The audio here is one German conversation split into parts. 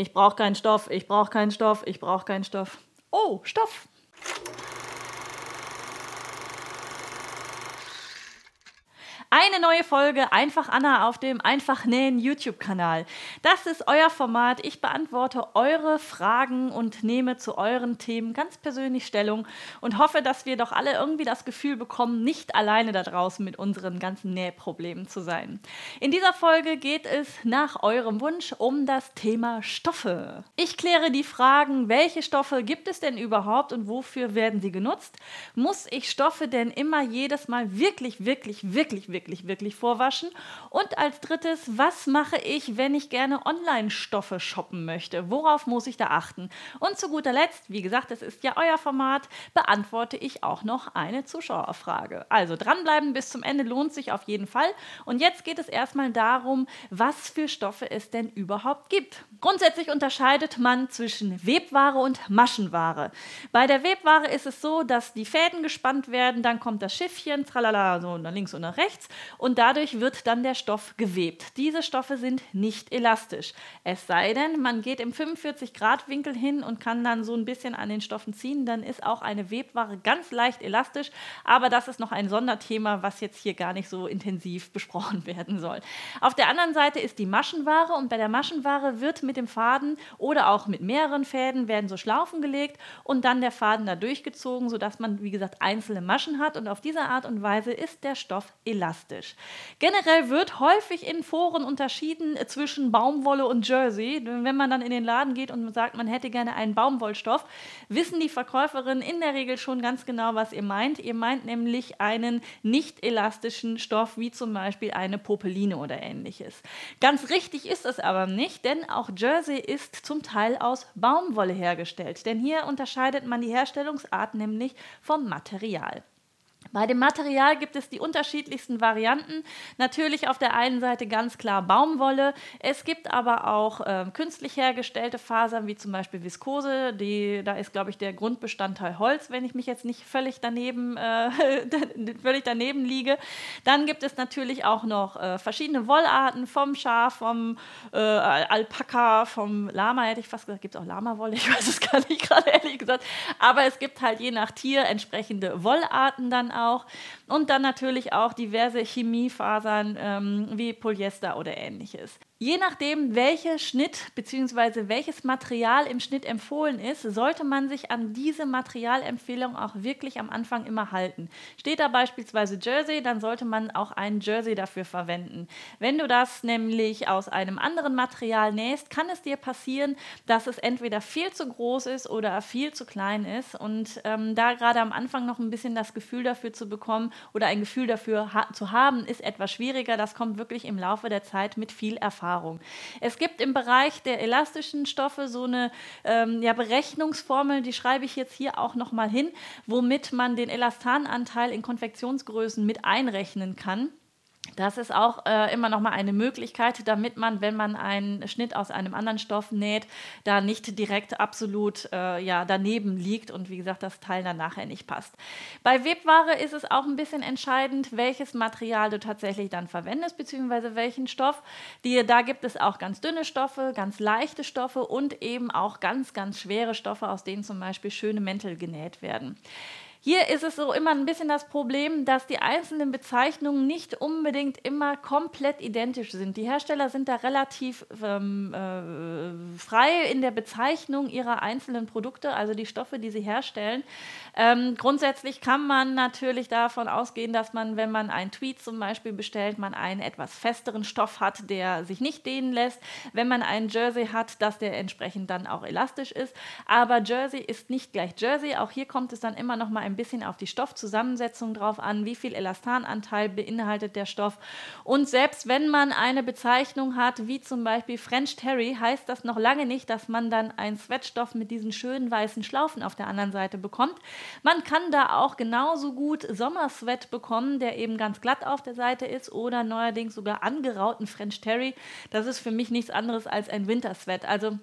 Ich brauche keinen Stoff, ich brauche keinen Stoff, ich brauche keinen Stoff. Oh, Stoff. Eine neue Folge Einfach Anna auf dem Einfach Nähen YouTube-Kanal. Das ist euer Format. Ich beantworte eure Fragen und nehme zu euren Themen ganz persönlich Stellung und hoffe, dass wir doch alle irgendwie das Gefühl bekommen, nicht alleine da draußen mit unseren ganzen Nähproblemen zu sein. In dieser Folge geht es nach eurem Wunsch um das Thema Stoffe. Ich kläre die Fragen, welche Stoffe gibt es denn überhaupt und wofür werden sie genutzt? Muss ich Stoffe denn immer jedes Mal wirklich, wirklich, wirklich, wirklich wirklich, wirklich vorwaschen. Und als drittes, was mache ich, wenn ich gerne Online-Stoffe shoppen möchte? Worauf muss ich da achten? Und zu guter Letzt, wie gesagt, es ist ja euer Format, beantworte ich auch noch eine Zuschauerfrage. Also dranbleiben bis zum Ende lohnt sich auf jeden Fall. Und jetzt geht es erstmal darum, was für Stoffe es denn überhaupt gibt. Grundsätzlich unterscheidet man zwischen Webware und Maschenware. Bei der Webware ist es so, dass die Fäden gespannt werden, dann kommt das Schiffchen, tralala, so nach links und nach rechts und dadurch wird dann der Stoff gewebt. Diese Stoffe sind nicht elastisch. Es sei denn, man geht im 45 Grad Winkel hin und kann dann so ein bisschen an den Stoffen ziehen, dann ist auch eine Webware ganz leicht elastisch, aber das ist noch ein Sonderthema, was jetzt hier gar nicht so intensiv besprochen werden soll. Auf der anderen Seite ist die Maschenware und bei der Maschenware wird mit dem Faden oder auch mit mehreren Fäden werden so Schlaufen gelegt und dann der Faden da durchgezogen, sodass man, wie gesagt, einzelne Maschen hat und auf diese Art und Weise ist der Stoff elastisch elastisch. Generell wird häufig in Foren unterschieden zwischen Baumwolle und Jersey. Wenn man dann in den Laden geht und sagt, man hätte gerne einen Baumwollstoff, wissen die Verkäuferinnen in der Regel schon ganz genau, was ihr meint. Ihr meint nämlich einen nicht elastischen Stoff, wie zum Beispiel eine Popeline oder ähnliches. Ganz richtig ist es aber nicht, denn auch Jersey ist zum Teil aus Baumwolle hergestellt. Denn hier unterscheidet man die Herstellungsart nämlich vom Material. Bei dem Material gibt es die unterschiedlichsten Varianten. Natürlich auf der einen Seite ganz klar Baumwolle. Es gibt aber auch äh, künstlich hergestellte Fasern, wie zum Beispiel Viskose. Die, da ist, glaube ich, der Grundbestandteil Holz, wenn ich mich jetzt nicht völlig daneben, äh, völlig daneben liege. Dann gibt es natürlich auch noch äh, verschiedene Wollarten vom Schaf, vom äh, Alpaka, vom Lama, hätte ich fast gesagt. Gibt es auch Lamawolle? Ich weiß es gar nicht gerade, ehrlich gesagt. Aber es gibt halt je nach Tier entsprechende Wollarten dann auch. Und dann natürlich auch diverse Chemiefasern ähm, wie Polyester oder ähnliches. Je nachdem, welcher Schnitt bzw. welches Material im Schnitt empfohlen ist, sollte man sich an diese Materialempfehlung auch wirklich am Anfang immer halten. Steht da beispielsweise Jersey, dann sollte man auch einen Jersey dafür verwenden. Wenn du das nämlich aus einem anderen Material nähst, kann es dir passieren, dass es entweder viel zu groß ist oder viel zu klein ist. Und ähm, da gerade am Anfang noch ein bisschen das Gefühl dafür zu bekommen oder ein Gefühl dafür ha zu haben, ist etwas schwieriger. Das kommt wirklich im Laufe der Zeit mit viel Erfahrung. Es gibt im Bereich der elastischen Stoffe so eine ähm, ja, Berechnungsformel, die schreibe ich jetzt hier auch nochmal hin, womit man den Elastananteil in Konfektionsgrößen mit einrechnen kann. Das ist auch äh, immer noch mal eine Möglichkeit, damit man, wenn man einen Schnitt aus einem anderen Stoff näht, da nicht direkt absolut äh, ja, daneben liegt und wie gesagt das Teil dann nachher nicht passt. Bei Webware ist es auch ein bisschen entscheidend, welches Material du tatsächlich dann verwendest, beziehungsweise welchen Stoff. Die, da gibt es auch ganz dünne Stoffe, ganz leichte Stoffe und eben auch ganz, ganz schwere Stoffe, aus denen zum Beispiel schöne Mäntel genäht werden. Hier ist es so immer ein bisschen das Problem, dass die einzelnen Bezeichnungen nicht unbedingt immer komplett identisch sind. Die Hersteller sind da relativ ähm, äh, frei in der Bezeichnung ihrer einzelnen Produkte, also die Stoffe, die sie herstellen. Ähm, grundsätzlich kann man natürlich davon ausgehen, dass man, wenn man ein Tweet zum Beispiel bestellt, man einen etwas festeren Stoff hat, der sich nicht dehnen lässt. Wenn man einen Jersey hat, dass der entsprechend dann auch elastisch ist. Aber Jersey ist nicht gleich Jersey. Auch hier kommt es dann immer noch mal ein bisschen auf die Stoffzusammensetzung drauf an, wie viel Elastananteil beinhaltet der Stoff. Und selbst wenn man eine Bezeichnung hat, wie zum Beispiel French Terry, heißt das noch lange nicht, dass man dann einen Sweatstoff mit diesen schönen weißen Schlaufen auf der anderen Seite bekommt. Man kann da auch genauso gut Sommersweat bekommen, der eben ganz glatt auf der Seite ist oder neuerdings sogar angerauten French Terry. Das ist für mich nichts anderes als ein Wintersweat. Also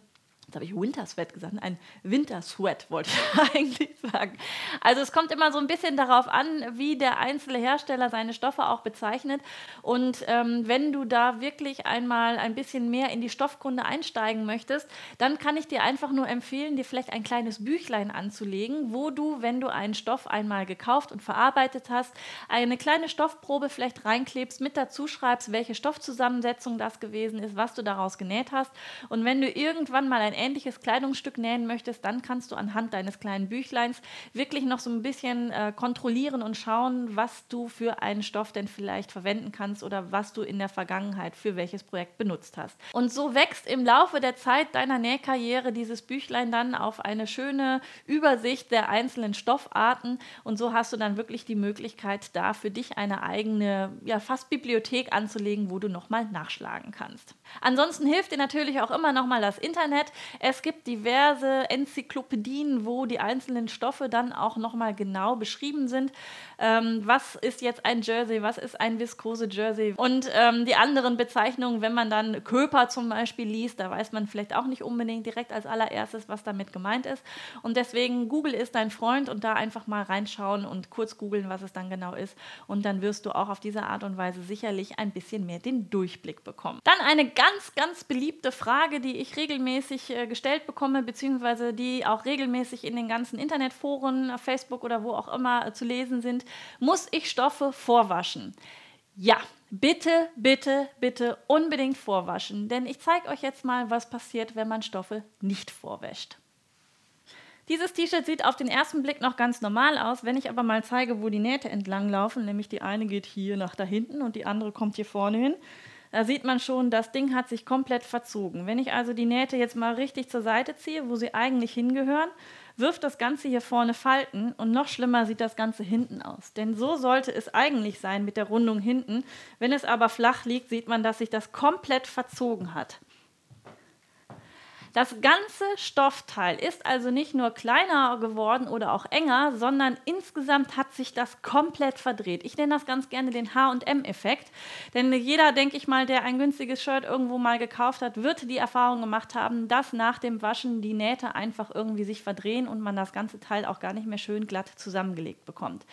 Jetzt habe ich Wintersweat gesagt, ein Wintersweat wollte ich eigentlich sagen. Also es kommt immer so ein bisschen darauf an, wie der einzelne Hersteller seine Stoffe auch bezeichnet. Und ähm, wenn du da wirklich einmal ein bisschen mehr in die Stoffkunde einsteigen möchtest, dann kann ich dir einfach nur empfehlen, dir vielleicht ein kleines Büchlein anzulegen, wo du, wenn du einen Stoff einmal gekauft und verarbeitet hast, eine kleine Stoffprobe vielleicht reinklebst, mit dazu schreibst, welche Stoffzusammensetzung das gewesen ist, was du daraus genäht hast. Und wenn du irgendwann mal ein ähnliches Kleidungsstück nähen möchtest, dann kannst du anhand deines kleinen Büchleins wirklich noch so ein bisschen äh, kontrollieren und schauen, was du für einen Stoff denn vielleicht verwenden kannst oder was du in der Vergangenheit für welches Projekt benutzt hast. Und so wächst im Laufe der Zeit deiner Nähkarriere dieses Büchlein dann auf eine schöne Übersicht der einzelnen Stoffarten und so hast du dann wirklich die Möglichkeit, da für dich eine eigene, ja fast Bibliothek anzulegen, wo du nochmal nachschlagen kannst. Ansonsten hilft dir natürlich auch immer nochmal das Internet. Es gibt diverse Enzyklopädien, wo die einzelnen Stoffe dann auch nochmal genau beschrieben sind. Ähm, was ist jetzt ein Jersey, was ist ein Viskose-Jersey und ähm, die anderen Bezeichnungen, wenn man dann Köper zum Beispiel liest, da weiß man vielleicht auch nicht unbedingt direkt als allererstes, was damit gemeint ist. Und deswegen, Google ist dein Freund und da einfach mal reinschauen und kurz googeln, was es dann genau ist. Und dann wirst du auch auf diese Art und Weise sicherlich ein bisschen mehr den Durchblick bekommen. Dann eine ganz, ganz beliebte Frage, die ich regelmäßig äh, gestellt bekomme, beziehungsweise die auch regelmäßig in den ganzen Internetforen, Facebook oder wo auch immer äh, zu lesen sind. Muss ich Stoffe vorwaschen? Ja, bitte, bitte, bitte unbedingt vorwaschen, denn ich zeige euch jetzt mal, was passiert, wenn man Stoffe nicht vorwäscht. Dieses T-Shirt sieht auf den ersten Blick noch ganz normal aus. Wenn ich aber mal zeige, wo die Nähte entlang laufen, nämlich die eine geht hier nach da hinten und die andere kommt hier vorne hin, da sieht man schon, das Ding hat sich komplett verzogen. Wenn ich also die Nähte jetzt mal richtig zur Seite ziehe, wo sie eigentlich hingehören, wirft das Ganze hier vorne Falten und noch schlimmer sieht das Ganze hinten aus. Denn so sollte es eigentlich sein mit der Rundung hinten. Wenn es aber flach liegt, sieht man, dass sich das komplett verzogen hat. Das ganze Stoffteil ist also nicht nur kleiner geworden oder auch enger, sondern insgesamt hat sich das komplett verdreht. Ich nenne das ganz gerne den HM-Effekt, denn jeder, denke ich mal, der ein günstiges Shirt irgendwo mal gekauft hat, wird die Erfahrung gemacht haben, dass nach dem Waschen die Nähte einfach irgendwie sich verdrehen und man das ganze Teil auch gar nicht mehr schön glatt zusammengelegt bekommt.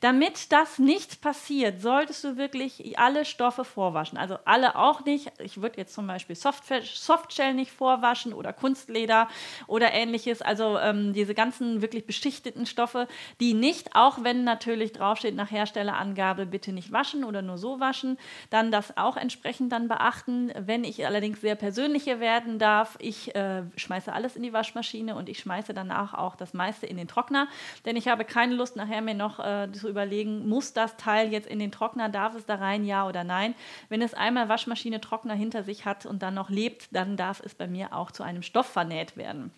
Damit das nicht passiert, solltest du wirklich alle Stoffe vorwaschen. Also alle auch nicht. Ich würde jetzt zum Beispiel Softshell nicht vorwaschen oder Kunstleder oder ähnliches. Also ähm, diese ganzen wirklich beschichteten Stoffe, die nicht, auch wenn natürlich draufsteht nach Herstellerangabe, bitte nicht waschen oder nur so waschen, dann das auch entsprechend dann beachten. Wenn ich allerdings sehr persönliche werden darf, ich äh, schmeiße alles in die Waschmaschine und ich schmeiße danach auch das meiste in den Trockner, denn ich habe keine Lust nachher mir noch äh, zu überlegen, muss das Teil jetzt in den Trockner, darf es da rein, ja oder nein. Wenn es einmal Waschmaschine, Trockner hinter sich hat und dann noch lebt, dann darf es bei mir auch zu einem Stoff vernäht werden.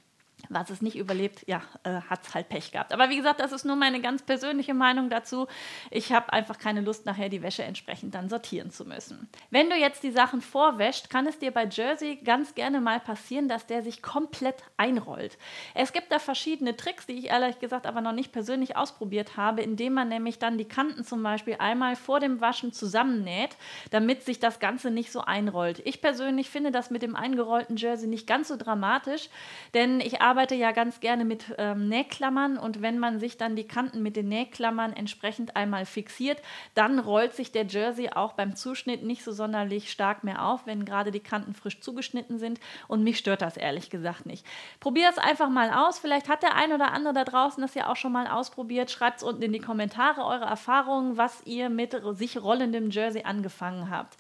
Was es nicht überlebt, ja, äh, hat es halt Pech gehabt. Aber wie gesagt, das ist nur meine ganz persönliche Meinung dazu. Ich habe einfach keine Lust, nachher die Wäsche entsprechend dann sortieren zu müssen. Wenn du jetzt die Sachen vorwäscht, kann es dir bei Jersey ganz gerne mal passieren, dass der sich komplett einrollt. Es gibt da verschiedene Tricks, die ich ehrlich gesagt aber noch nicht persönlich ausprobiert habe, indem man nämlich dann die Kanten zum Beispiel einmal vor dem Waschen zusammennäht, damit sich das Ganze nicht so einrollt. Ich persönlich finde das mit dem eingerollten Jersey nicht ganz so dramatisch, denn ich arbeite arbeite ja ganz gerne mit ähm, Nähklammern und wenn man sich dann die Kanten mit den Nähklammern entsprechend einmal fixiert, dann rollt sich der Jersey auch beim Zuschnitt nicht so sonderlich stark mehr auf, wenn gerade die Kanten frisch zugeschnitten sind und mich stört das ehrlich gesagt nicht. Probier es einfach mal aus. Vielleicht hat der ein oder andere da draußen das ja auch schon mal ausprobiert. Schreibt es unten in die Kommentare eure Erfahrungen, was ihr mit sich rollendem Jersey angefangen habt.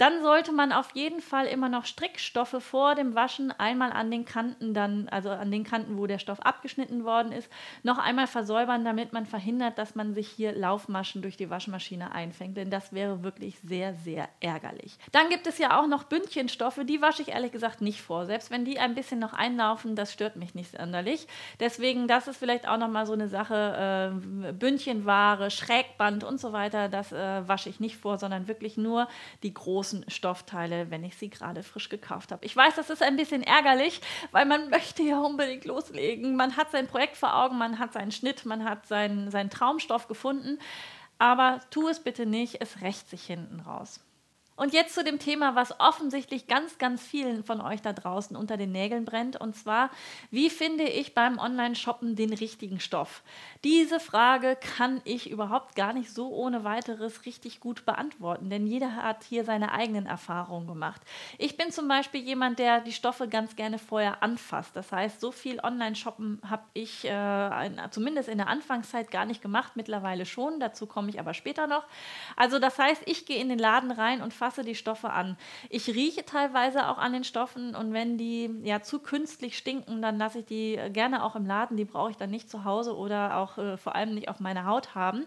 Dann sollte man auf jeden Fall immer noch Strickstoffe vor dem Waschen einmal an den Kanten dann, also an den Kanten, wo der Stoff abgeschnitten worden ist, noch einmal versäubern, damit man verhindert, dass man sich hier Laufmaschen durch die Waschmaschine einfängt, denn das wäre wirklich sehr, sehr ärgerlich. Dann gibt es ja auch noch Bündchenstoffe, die wasche ich ehrlich gesagt nicht vor. Selbst wenn die ein bisschen noch einlaufen, das stört mich nicht sonderlich. Deswegen, das ist vielleicht auch noch mal so eine Sache, äh, Bündchenware, Schrägband und so weiter, das äh, wasche ich nicht vor, sondern wirklich nur die großen großen Stoffteile, wenn ich sie gerade frisch gekauft habe. Ich weiß, das ist ein bisschen ärgerlich, weil man möchte ja unbedingt loslegen. Man hat sein Projekt vor Augen, man hat seinen Schnitt, man hat seinen, seinen Traumstoff gefunden. Aber tu es bitte nicht, es rächt sich hinten raus. Und jetzt zu dem Thema, was offensichtlich ganz, ganz vielen von euch da draußen unter den Nägeln brennt. Und zwar, wie finde ich beim Online-Shoppen den richtigen Stoff? Diese Frage kann ich überhaupt gar nicht so ohne weiteres richtig gut beantworten, denn jeder hat hier seine eigenen Erfahrungen gemacht. Ich bin zum Beispiel jemand, der die Stoffe ganz gerne vorher anfasst. Das heißt, so viel Online-Shoppen habe ich äh, zumindest in der Anfangszeit gar nicht gemacht, mittlerweile schon. Dazu komme ich aber später noch. Also das heißt, ich gehe in den Laden rein und fasse fasse die Stoffe an. Ich rieche teilweise auch an den Stoffen und wenn die ja zu künstlich stinken, dann lasse ich die gerne auch im Laden. Die brauche ich dann nicht zu Hause oder auch äh, vor allem nicht auf meiner Haut haben.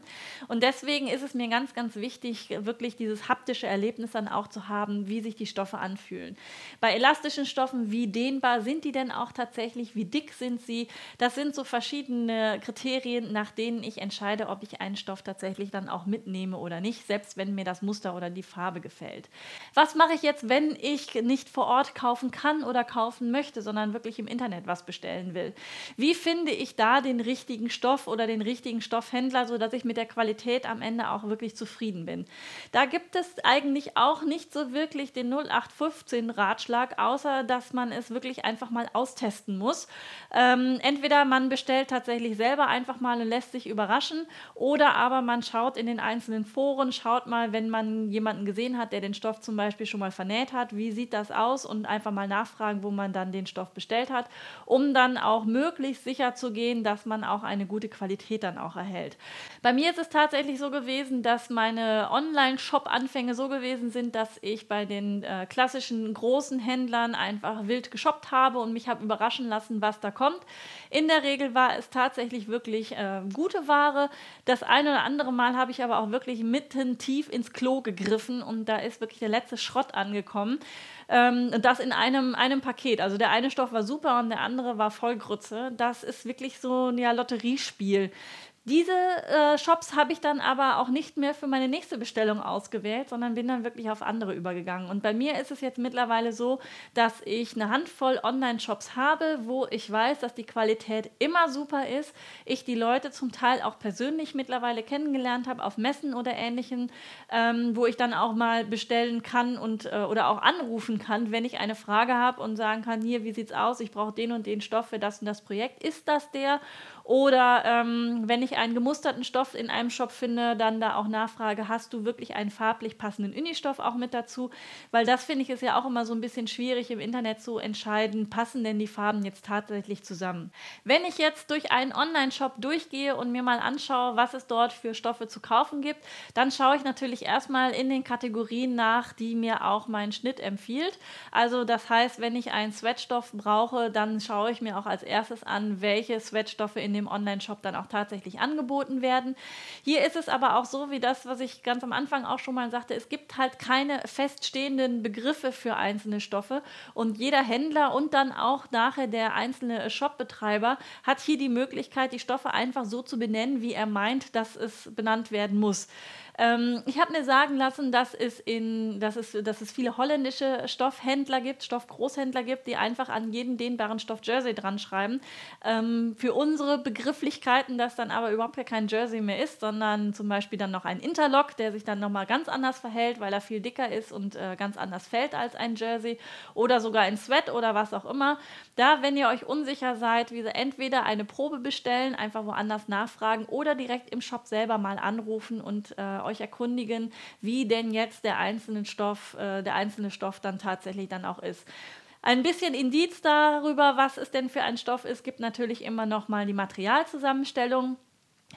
Und deswegen ist es mir ganz, ganz wichtig, wirklich dieses haptische Erlebnis dann auch zu haben, wie sich die Stoffe anfühlen. Bei elastischen Stoffen, wie dehnbar sind die denn auch tatsächlich? Wie dick sind sie? Das sind so verschiedene Kriterien, nach denen ich entscheide, ob ich einen Stoff tatsächlich dann auch mitnehme oder nicht, selbst wenn mir das Muster oder die Farbe gefällt gefällt. Was mache ich jetzt, wenn ich nicht vor Ort kaufen kann oder kaufen möchte, sondern wirklich im Internet was bestellen will? Wie finde ich da den richtigen Stoff oder den richtigen Stoffhändler, sodass ich mit der Qualität am Ende auch wirklich zufrieden bin? Da gibt es eigentlich auch nicht so wirklich den 0815 Ratschlag, außer dass man es wirklich einfach mal austesten muss. Ähm, entweder man bestellt tatsächlich selber einfach mal und lässt sich überraschen oder aber man schaut in den einzelnen Foren, schaut mal, wenn man jemanden gesehen hat, der den Stoff zum Beispiel schon mal vernäht hat, wie sieht das aus und einfach mal nachfragen, wo man dann den Stoff bestellt hat, um dann auch möglichst sicher zu gehen, dass man auch eine gute Qualität dann auch erhält. Bei mir ist es tatsächlich so gewesen, dass meine Online-Shop-Anfänge so gewesen sind, dass ich bei den äh, klassischen großen Händlern einfach wild geshoppt habe und mich habe überraschen lassen, was da kommt. In der Regel war es tatsächlich wirklich äh, gute Ware. Das eine oder andere Mal habe ich aber auch wirklich mitten tief ins Klo gegriffen und da ist wirklich der letzte Schrott angekommen. Ähm, das in einem, einem Paket. Also der eine Stoff war super und der andere war voll Grütze. Das ist wirklich so ein ja, Lotteriespiel. Diese äh, Shops habe ich dann aber auch nicht mehr für meine nächste Bestellung ausgewählt, sondern bin dann wirklich auf andere übergegangen. Und bei mir ist es jetzt mittlerweile so, dass ich eine Handvoll Online-Shops habe, wo ich weiß, dass die Qualität immer super ist. Ich die Leute zum Teil auch persönlich mittlerweile kennengelernt habe, auf Messen oder ähnlichen, ähm, wo ich dann auch mal bestellen kann und äh, oder auch anrufen kann, wenn ich eine Frage habe und sagen kann, hier, wie sieht's aus? Ich brauche den und den Stoff für das und das Projekt. Ist das der? Oder ähm, wenn ich einen gemusterten Stoff in einem Shop finde, dann da auch nachfrage, hast du wirklich einen farblich passenden Unistoff auch mit dazu? Weil das finde ich ist ja auch immer so ein bisschen schwierig im Internet zu entscheiden, passen denn die Farben jetzt tatsächlich zusammen. Wenn ich jetzt durch einen Online-Shop durchgehe und mir mal anschaue, was es dort für Stoffe zu kaufen gibt, dann schaue ich natürlich erstmal in den Kategorien nach, die mir auch mein Schnitt empfiehlt. Also das heißt, wenn ich einen Sweatstoff brauche, dann schaue ich mir auch als erstes an, welche Sweatstoffe in dem Online-Shop dann auch tatsächlich angeboten werden. Hier ist es aber auch so, wie das, was ich ganz am Anfang auch schon mal sagte, es gibt halt keine feststehenden Begriffe für einzelne Stoffe und jeder Händler und dann auch nachher der einzelne Shopbetreiber hat hier die Möglichkeit, die Stoffe einfach so zu benennen, wie er meint, dass es benannt werden muss. Ähm, ich habe mir sagen lassen, dass es, in, dass, es, dass es viele holländische Stoffhändler gibt, Stoffgroßhändler gibt, die einfach an jeden dehnbaren Stoff Jersey dran schreiben. Ähm, für unsere Begrifflichkeiten, das dann aber überhaupt kein Jersey mehr ist, sondern zum Beispiel dann noch ein Interlock, der sich dann nochmal ganz anders verhält, weil er viel dicker ist und äh, ganz anders fällt als ein Jersey oder sogar ein Sweat oder was auch immer. Da, wenn ihr euch unsicher seid, wie entweder eine Probe bestellen, einfach woanders nachfragen oder direkt im Shop selber mal anrufen und äh, euch erkundigen, wie denn jetzt der einzelne Stoff, äh, der einzelne Stoff dann tatsächlich dann auch ist. Ein bisschen Indiz darüber, was es denn für ein Stoff ist, gibt natürlich immer noch mal die Materialzusammenstellung.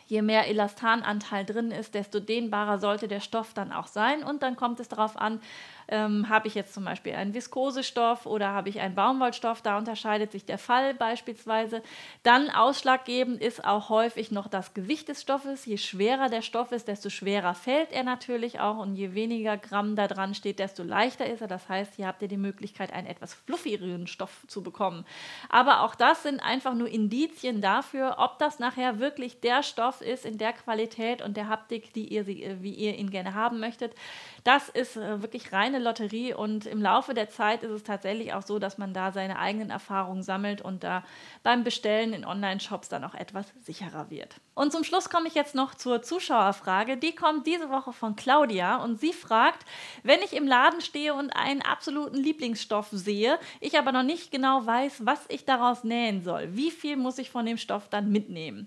Je mehr Elastananteil drin ist, desto dehnbarer sollte der Stoff dann auch sein. Und dann kommt es darauf an, ähm, habe ich jetzt zum Beispiel einen Viskosestoff oder habe ich einen Baumwollstoff? Da unterscheidet sich der Fall beispielsweise. Dann ausschlaggebend ist auch häufig noch das Gewicht des Stoffes. Je schwerer der Stoff ist, desto schwerer fällt er natürlich auch und je weniger Gramm da dran steht, desto leichter ist er. Das heißt, hier habt ihr die Möglichkeit, einen etwas fluffigeren Stoff zu bekommen. Aber auch das sind einfach nur Indizien dafür, ob das nachher wirklich der Stoff ist in der Qualität und der Haptik, die ihr, wie ihr ihn gerne haben möchtet. Das ist äh, wirklich reine keine Lotterie und im Laufe der Zeit ist es tatsächlich auch so, dass man da seine eigenen Erfahrungen sammelt und da beim Bestellen in Online-Shops dann auch etwas sicherer wird. Und zum Schluss komme ich jetzt noch zur Zuschauerfrage. Die kommt diese Woche von Claudia und sie fragt, wenn ich im Laden stehe und einen absoluten Lieblingsstoff sehe, ich aber noch nicht genau weiß, was ich daraus nähen soll, wie viel muss ich von dem Stoff dann mitnehmen?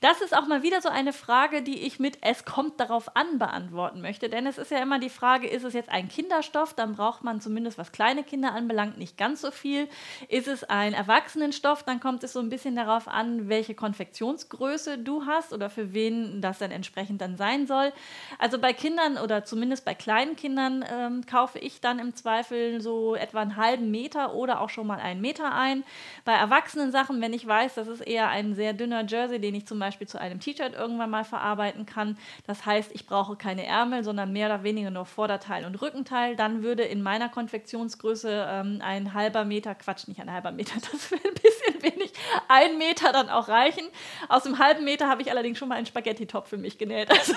Das ist auch mal wieder so eine Frage, die ich mit Es kommt darauf an beantworten möchte, denn es ist ja immer die Frage, ist es jetzt ein Kinderstoff, dann braucht man zumindest was kleine Kinder anbelangt nicht ganz so viel. Ist es ein Erwachsenenstoff, dann kommt es so ein bisschen darauf an, welche Konfektionsgröße du hast oder für wen das dann entsprechend dann sein soll. Also bei Kindern oder zumindest bei kleinen Kindern ähm, kaufe ich dann im Zweifel so etwa einen halben Meter oder auch schon mal einen Meter ein. Bei erwachsenen Sachen, wenn ich weiß, das ist eher ein sehr dünner Jersey, den ich zum Beispiel zu einem T-Shirt irgendwann mal verarbeiten kann. Das heißt, ich brauche keine Ärmel, sondern mehr oder weniger nur Vorderteil und Rückenteil. Dann würde in meiner Konfektionsgröße ähm, ein halber Meter, Quatsch, nicht ein halber Meter, das wäre ein bisschen wenig, ein Meter dann auch reichen. Aus dem halben Meter habe ich allerdings schon mal einen Spaghetti-Top für mich genäht. Also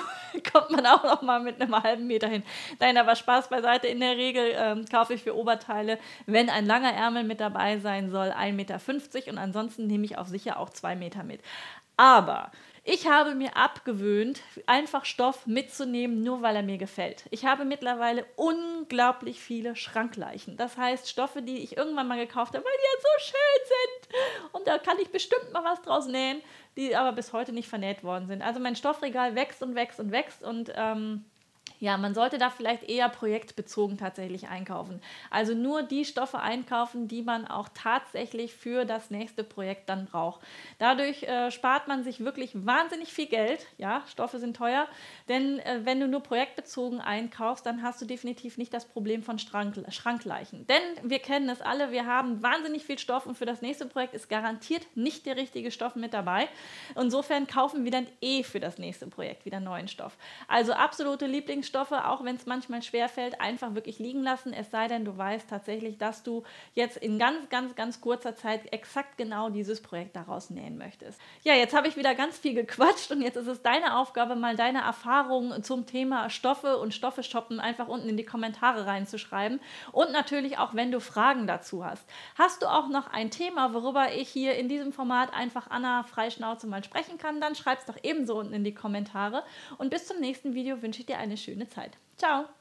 kommt man auch noch mal mit einem halben Meter hin. Nein, aber Spaß beiseite. In der Regel ähm, kaufe ich für Oberteile, wenn ein langer Ärmel mit dabei sein soll, 1,50 Meter und ansonsten nehme ich auf sicher auch 2 Meter mit. Aber ich habe mir abgewöhnt, einfach Stoff mitzunehmen, nur weil er mir gefällt. Ich habe mittlerweile unglaublich viele Schrankleichen. Das heißt, Stoffe, die ich irgendwann mal gekauft habe, weil die ja so schön sind. Und da kann ich bestimmt mal was draus nähen, die aber bis heute nicht vernäht worden sind. Also mein Stoffregal wächst und wächst und wächst und ähm, ja, man sollte da vielleicht eher projektbezogen tatsächlich einkaufen. Also nur die Stoffe einkaufen, die man auch tatsächlich für das nächste Projekt dann braucht. Dadurch äh, spart man sich wirklich wahnsinnig viel Geld. Ja, Stoffe sind teuer, denn äh, wenn du nur projektbezogen einkaufst, dann hast du definitiv nicht das Problem von Schrank Schrankleichen. Denn wir kennen es alle, wir haben wahnsinnig viel Stoff und für das nächste Projekt ist garantiert nicht der richtige Stoff mit dabei. Insofern kaufen wir dann eh für das nächste Projekt wieder neuen Stoff. Also absolute Lieblings Stoffe, auch wenn es manchmal schwer fällt, einfach wirklich liegen lassen. Es sei denn, du weißt tatsächlich, dass du jetzt in ganz, ganz, ganz kurzer Zeit exakt genau dieses Projekt daraus nähen möchtest. Ja, jetzt habe ich wieder ganz viel gequatscht und jetzt ist es deine Aufgabe, mal deine Erfahrungen zum Thema Stoffe und Stoffe shoppen einfach unten in die Kommentare reinzuschreiben. Und natürlich auch, wenn du Fragen dazu hast. Hast du auch noch ein Thema, worüber ich hier in diesem Format einfach Anna Freischnauze mal sprechen kann, dann schreib es doch ebenso unten in die Kommentare. Und bis zum nächsten Video wünsche ich dir eine schöne schöne Zeit. Ciao!